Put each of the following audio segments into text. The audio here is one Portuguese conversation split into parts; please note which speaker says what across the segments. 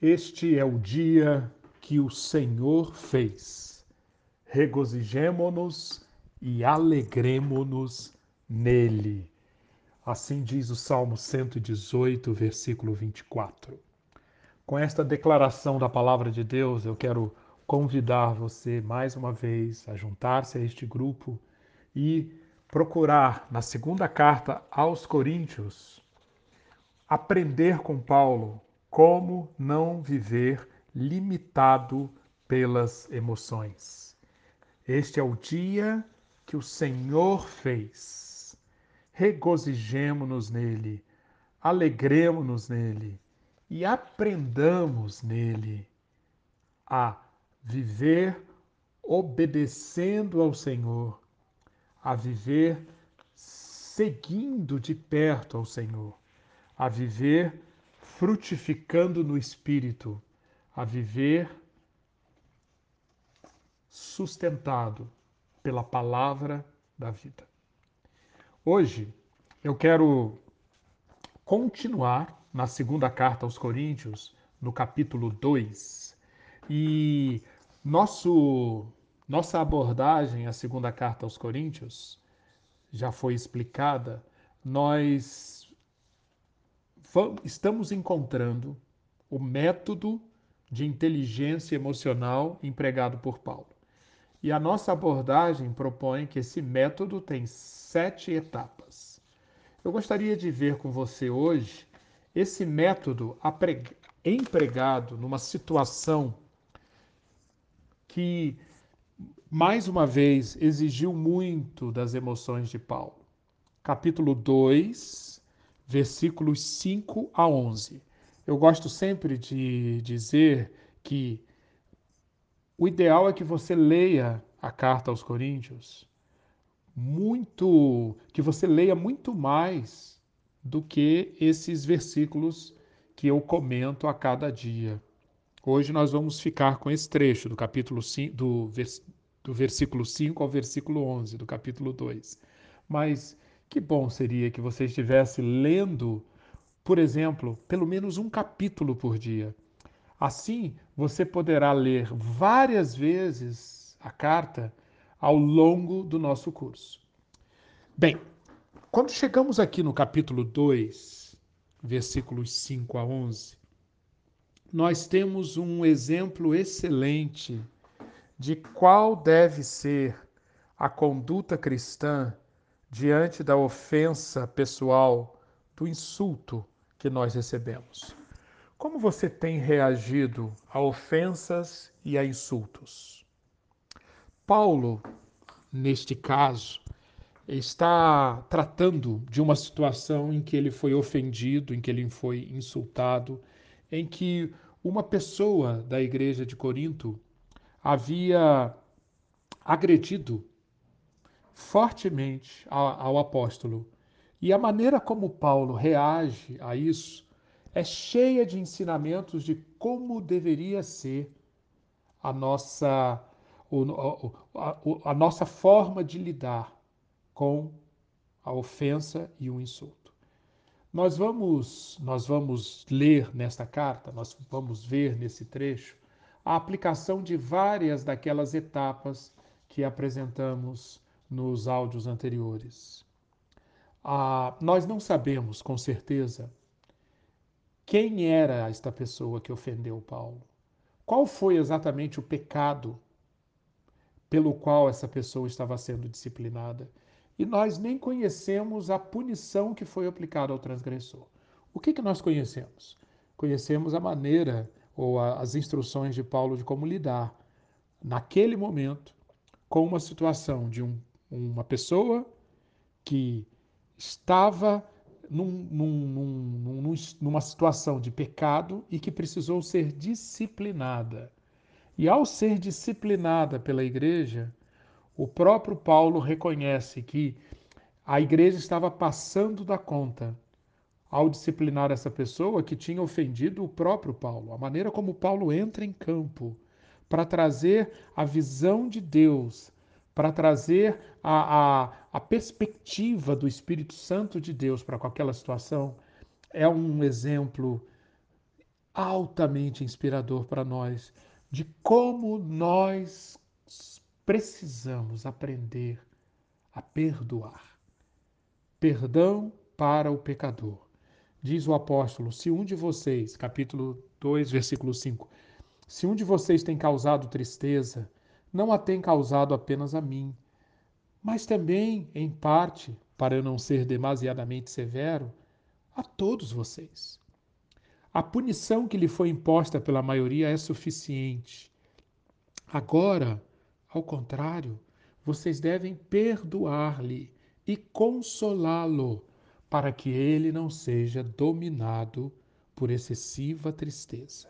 Speaker 1: Este é o dia que o Senhor fez. Regozijemo-nos e alegremo-nos nele. Assim diz o Salmo 118, versículo 24. Com esta declaração da palavra de Deus, eu quero convidar você mais uma vez a juntar-se a este grupo e procurar na segunda carta aos Coríntios aprender com Paulo como não viver limitado pelas emoções. Este é o dia que o Senhor fez. Regozijemo-nos nele, alegremos-nos nele e aprendamos nele a viver obedecendo ao Senhor, a viver seguindo de perto ao Senhor, a viver frutificando no espírito, a viver sustentado pela palavra da vida. Hoje eu quero continuar na segunda carta aos Coríntios, no capítulo 2. E nosso nossa abordagem à segunda carta aos Coríntios já foi explicada. Nós estamos encontrando o método de inteligência emocional empregado por Paulo. E a nossa abordagem propõe que esse método tem sete etapas. Eu gostaria de ver com você hoje esse método empregado numa situação que, mais uma vez, exigiu muito das emoções de Paulo. Capítulo 2, versículos 5 a 11. Eu gosto sempre de dizer que o ideal é que você leia a carta aos Coríntios muito, que você leia muito mais do que esses versículos que eu comento a cada dia. Hoje nós vamos ficar com esse trecho do capítulo 5, do, vers, do versículo 5 ao versículo 11 do capítulo 2. Mas que bom seria que você estivesse lendo, por exemplo, pelo menos um capítulo por dia. Assim, você poderá ler várias vezes a carta ao longo do nosso curso. Bem, quando chegamos aqui no capítulo 2, versículos 5 a 11, nós temos um exemplo excelente de qual deve ser a conduta cristã diante da ofensa pessoal, do insulto que nós recebemos. Como você tem reagido a ofensas e a insultos? Paulo, neste caso, está tratando de uma situação em que ele foi ofendido, em que ele foi insultado, em que uma pessoa da igreja de Corinto havia agredido fortemente ao apóstolo. E a maneira como Paulo reage a isso é cheia de ensinamentos de como deveria ser a nossa, a, nossa forma de lidar com a ofensa e o insulto. Nós vamos, nós vamos ler nesta carta, nós vamos ver nesse trecho a aplicação de várias daquelas etapas que apresentamos nos áudios anteriores. Ah, nós não sabemos com certeza quem era esta pessoa que ofendeu Paulo. Qual foi exatamente o pecado pelo qual essa pessoa estava sendo disciplinada? E nós nem conhecemos a punição que foi aplicada ao transgressor. O que, que nós conhecemos? Conhecemos a maneira ou a, as instruções de Paulo de como lidar, naquele momento, com uma situação de um uma pessoa que estava num, num, num, numa situação de pecado e que precisou ser disciplinada. E ao ser disciplinada pela igreja, o próprio Paulo reconhece que a igreja estava passando da conta ao disciplinar essa pessoa que tinha ofendido o próprio Paulo. A maneira como Paulo entra em campo para trazer a visão de Deus para trazer a, a, a perspectiva do Espírito Santo de Deus para aquela situação, é um exemplo altamente inspirador para nós de como nós precisamos aprender a perdoar. Perdão para o pecador. Diz o apóstolo: se um de vocês, capítulo 2, versículo 5, se um de vocês tem causado tristeza, não a tem causado apenas a mim, mas também, em parte, para eu não ser demasiadamente severo, a todos vocês. A punição que lhe foi imposta pela maioria é suficiente. Agora, ao contrário, vocês devem perdoar-lhe e consolá-lo, para que ele não seja dominado por excessiva tristeza.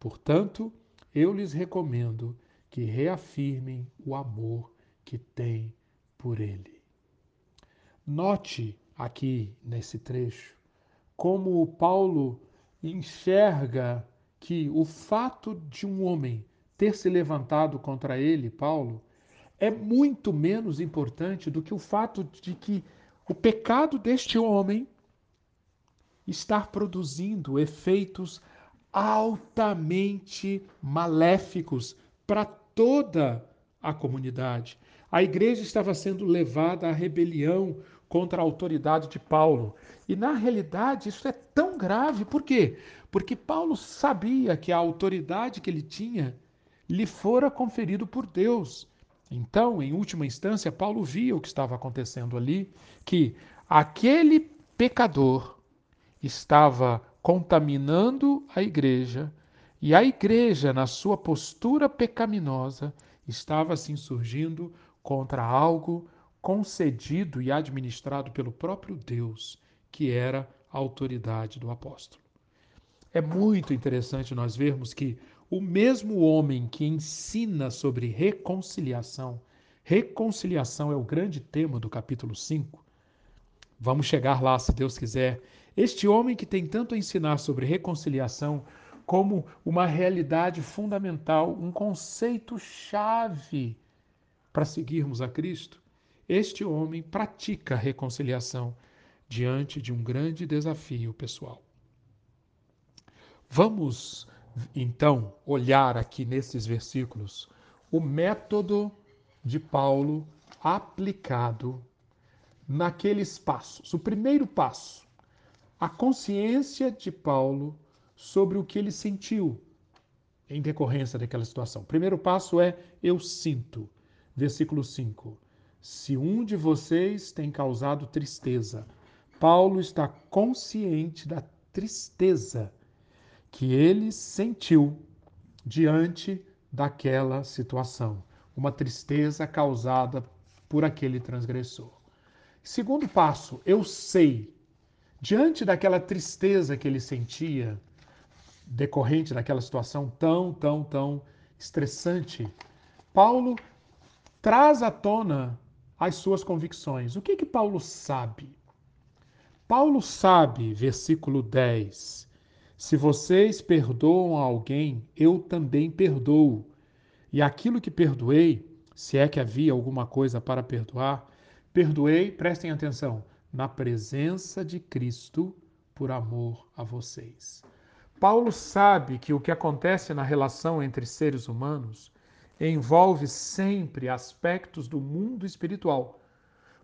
Speaker 1: Portanto, eu lhes recomendo que reafirmem o amor que têm por ele. Note aqui nesse trecho como Paulo enxerga que o fato de um homem ter se levantado contra ele, Paulo, é muito menos importante do que o fato de que o pecado deste homem está produzindo efeitos altamente maléficos para toda a comunidade. A igreja estava sendo levada à rebelião contra a autoridade de Paulo. E na realidade isso é tão grave, por quê? Porque Paulo sabia que a autoridade que ele tinha lhe fora conferido por Deus. Então, em última instância, Paulo via o que estava acontecendo ali, que aquele pecador estava contaminando a igreja e a igreja, na sua postura pecaminosa, estava se insurgindo contra algo concedido e administrado pelo próprio Deus, que era a autoridade do apóstolo. É muito interessante nós vermos que o mesmo homem que ensina sobre reconciliação, reconciliação é o grande tema do capítulo 5. Vamos chegar lá, se Deus quiser. Este homem que tem tanto a ensinar sobre reconciliação como uma realidade fundamental, um conceito chave para seguirmos a Cristo, este homem pratica a reconciliação diante de um grande desafio pessoal. Vamos então olhar aqui nesses versículos o método de Paulo aplicado naqueles passos. O primeiro passo, a consciência de Paulo sobre o que ele sentiu em decorrência daquela situação. Primeiro passo é eu sinto. Versículo 5. Se um de vocês tem causado tristeza, Paulo está consciente da tristeza que ele sentiu diante daquela situação, uma tristeza causada por aquele transgressor. Segundo passo, eu sei, diante daquela tristeza que ele sentia, decorrente daquela situação tão, tão, tão estressante, Paulo traz à tona as suas convicções. O que que Paulo sabe? Paulo sabe, versículo 10, se vocês perdoam alguém, eu também perdoo. E aquilo que perdoei, se é que havia alguma coisa para perdoar, perdoei, prestem atenção, na presença de Cristo por amor a vocês. Paulo sabe que o que acontece na relação entre seres humanos envolve sempre aspectos do mundo espiritual.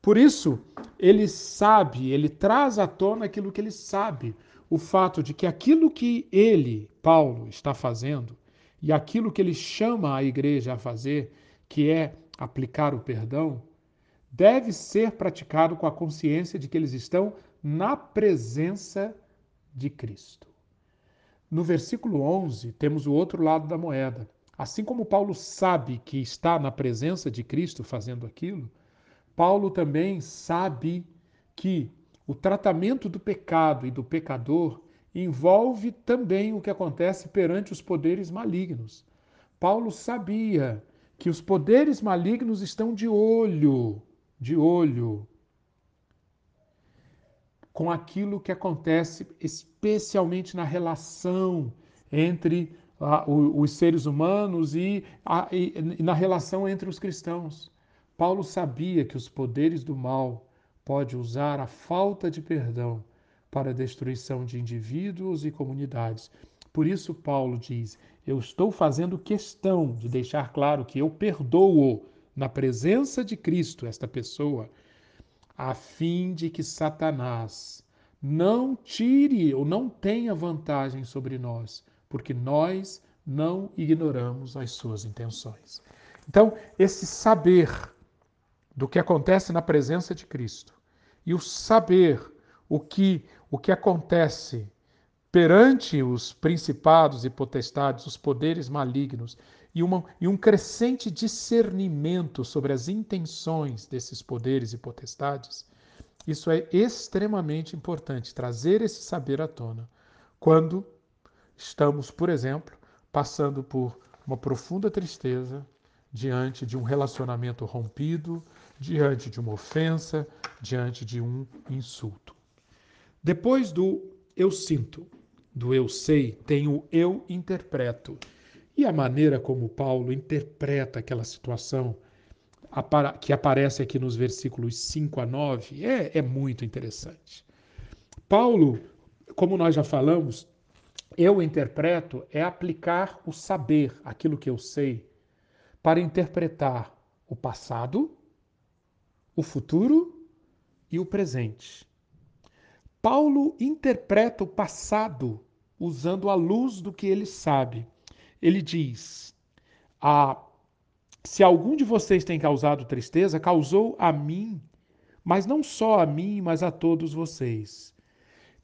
Speaker 1: Por isso, ele sabe, ele traz à tona aquilo que ele sabe, o fato de que aquilo que ele, Paulo, está fazendo e aquilo que ele chama a igreja a fazer, que é aplicar o perdão, deve ser praticado com a consciência de que eles estão na presença de Cristo. No versículo 11, temos o outro lado da moeda. Assim como Paulo sabe que está na presença de Cristo fazendo aquilo, Paulo também sabe que o tratamento do pecado e do pecador envolve também o que acontece perante os poderes malignos. Paulo sabia que os poderes malignos estão de olho, de olho com aquilo que acontece, especialmente na relação entre ah, os seres humanos e, a, e, na relação entre os cristãos. Paulo sabia que os poderes do mal pode usar a falta de perdão para a destruição de indivíduos e comunidades. Por isso, Paulo diz: Eu estou fazendo questão de deixar claro que eu perdoo na presença de Cristo esta pessoa, a fim de que Satanás não tire ou não tenha vantagem sobre nós, porque nós não ignoramos as suas intenções. Então, esse saber do que acontece na presença de Cristo e o saber o que o que acontece perante os principados e potestades, os poderes malignos, e, uma, e um crescente discernimento sobre as intenções desses poderes e potestades, isso é extremamente importante, trazer esse saber à tona quando estamos, por exemplo, passando por uma profunda tristeza diante de um relacionamento rompido, diante de uma ofensa, diante de um insulto. Depois do eu sinto, do eu sei, tem o eu interpreto. E a maneira como Paulo interpreta aquela situação que aparece aqui nos versículos 5 a 9 é, é muito interessante. Paulo, como nós já falamos, eu interpreto é aplicar o saber, aquilo que eu sei, para interpretar o passado, o futuro e o presente. Paulo interpreta o passado usando a luz do que ele sabe. Ele diz: ah, Se algum de vocês tem causado tristeza, causou a mim, mas não só a mim, mas a todos vocês.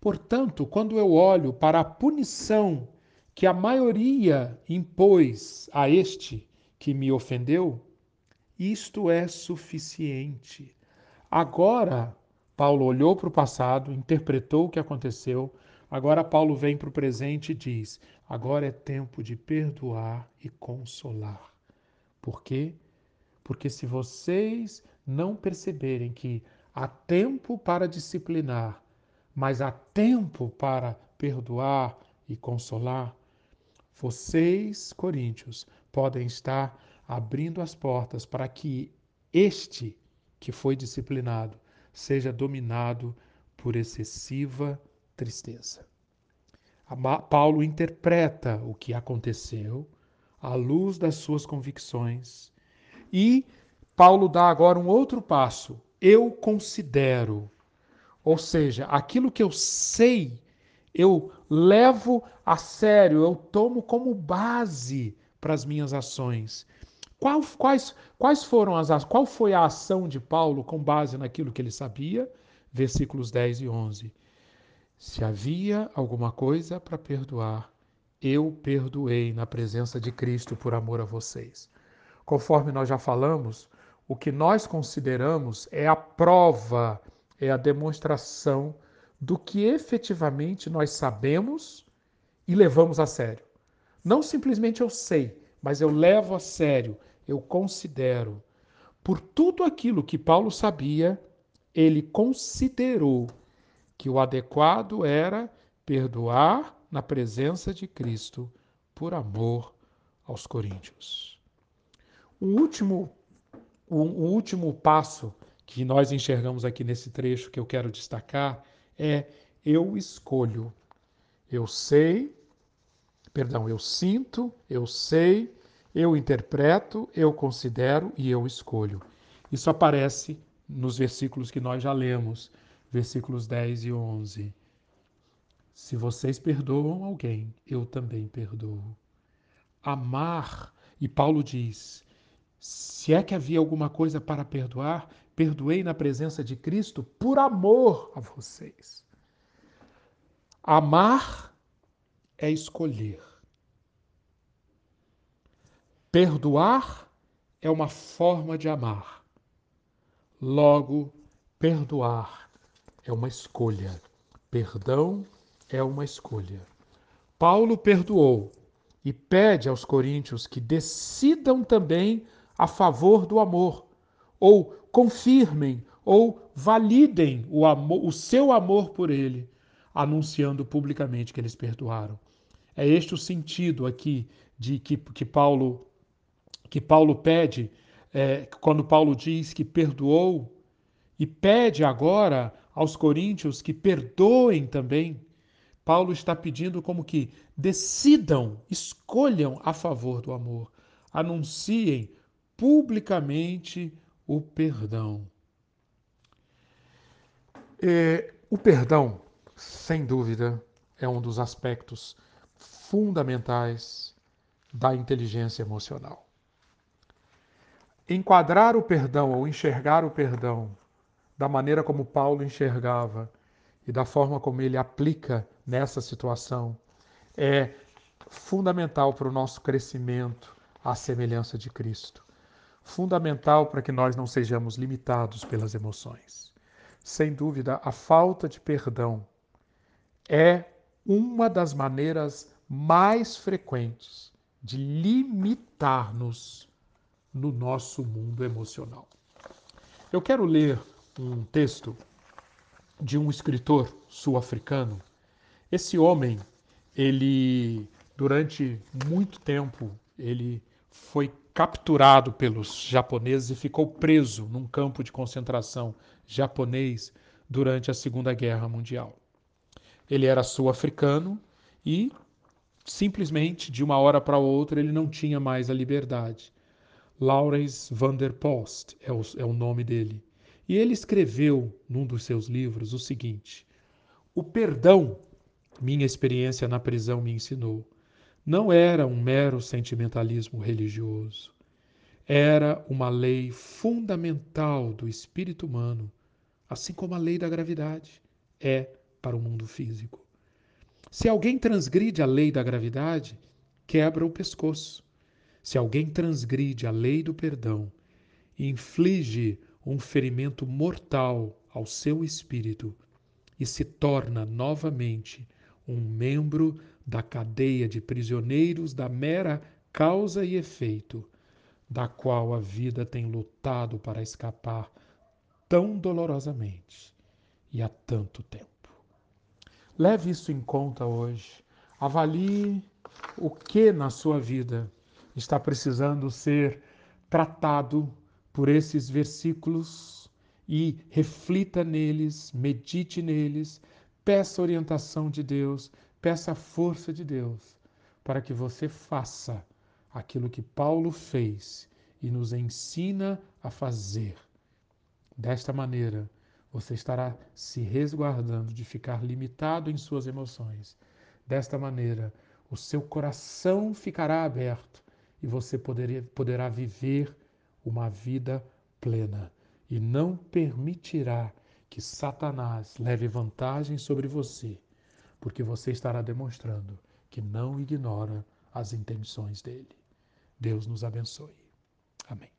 Speaker 1: Portanto, quando eu olho para a punição que a maioria impôs a este que me ofendeu, isto é suficiente. Agora, Paulo olhou para o passado, interpretou o que aconteceu. Agora, Paulo vem para o presente e diz: agora é tempo de perdoar e consolar. Por quê? Porque se vocês não perceberem que há tempo para disciplinar, mas há tempo para perdoar e consolar, vocês, coríntios, podem estar abrindo as portas para que este que foi disciplinado seja dominado por excessiva tristeza. Paulo interpreta o que aconteceu à luz das suas convicções e Paulo dá agora um outro passo. Eu considero, ou seja, aquilo que eu sei, eu levo a sério, eu tomo como base para as minhas ações. Qual, quais, quais foram as qual foi a ação de Paulo com base naquilo que ele sabia? Versículos 10 e 11. Se havia alguma coisa para perdoar, eu perdoei na presença de Cristo por amor a vocês. Conforme nós já falamos, o que nós consideramos é a prova, é a demonstração do que efetivamente nós sabemos e levamos a sério. Não simplesmente eu sei, mas eu levo a sério eu considero. Por tudo aquilo que Paulo sabia, ele considerou que o adequado era perdoar na presença de Cristo por amor aos coríntios. O último, o, o último passo que nós enxergamos aqui nesse trecho que eu quero destacar é eu escolho. Eu sei, perdão, eu sinto, eu sei, eu interpreto, eu considero e eu escolho. Isso aparece nos versículos que nós já lemos, versículos 10 e 11. Se vocês perdoam alguém, eu também perdoo. Amar, e Paulo diz: se é que havia alguma coisa para perdoar, perdoei na presença de Cristo por amor a vocês. Amar é escolher. Perdoar é uma forma de amar. Logo, perdoar é uma escolha. Perdão é uma escolha. Paulo perdoou e pede aos coríntios que decidam também a favor do amor, ou confirmem ou validem o, amor, o seu amor por ele, anunciando publicamente que eles perdoaram. É este o sentido aqui de que, que Paulo que Paulo pede, é, quando Paulo diz que perdoou, e pede agora aos coríntios que perdoem também, Paulo está pedindo como que decidam, escolham a favor do amor, anunciem publicamente o perdão. É, o perdão, sem dúvida, é um dos aspectos fundamentais da inteligência emocional. Enquadrar o perdão ou enxergar o perdão da maneira como Paulo enxergava e da forma como ele aplica nessa situação é fundamental para o nosso crescimento à semelhança de Cristo. Fundamental para que nós não sejamos limitados pelas emoções. Sem dúvida, a falta de perdão é uma das maneiras mais frequentes de limitar-nos no nosso mundo emocional. Eu quero ler um texto de um escritor sul-africano. Esse homem, ele durante muito tempo, ele foi capturado pelos japoneses e ficou preso num campo de concentração japonês durante a Segunda Guerra Mundial. Ele era sul-africano e simplesmente de uma hora para outra ele não tinha mais a liberdade. Laurens van der Post é o, é o nome dele. E ele escreveu num dos seus livros o seguinte: O perdão, minha experiência na prisão me ensinou, não era um mero sentimentalismo religioso. Era uma lei fundamental do espírito humano, assim como a lei da gravidade é para o mundo físico. Se alguém transgride a lei da gravidade, quebra o pescoço. Se alguém transgride a lei do perdão, inflige um ferimento mortal ao seu espírito e se torna novamente um membro da cadeia de prisioneiros da mera causa e efeito, da qual a vida tem lutado para escapar tão dolorosamente e há tanto tempo. Leve isso em conta hoje. Avalie o que na sua vida está precisando ser tratado por esses versículos e reflita neles, medite neles, peça orientação de Deus, peça a força de Deus para que você faça aquilo que Paulo fez e nos ensina a fazer. Desta maneira, você estará se resguardando de ficar limitado em suas emoções. Desta maneira, o seu coração ficará aberto e você poderá viver uma vida plena e não permitirá que Satanás leve vantagem sobre você, porque você estará demonstrando que não ignora as intenções dele. Deus nos abençoe. Amém.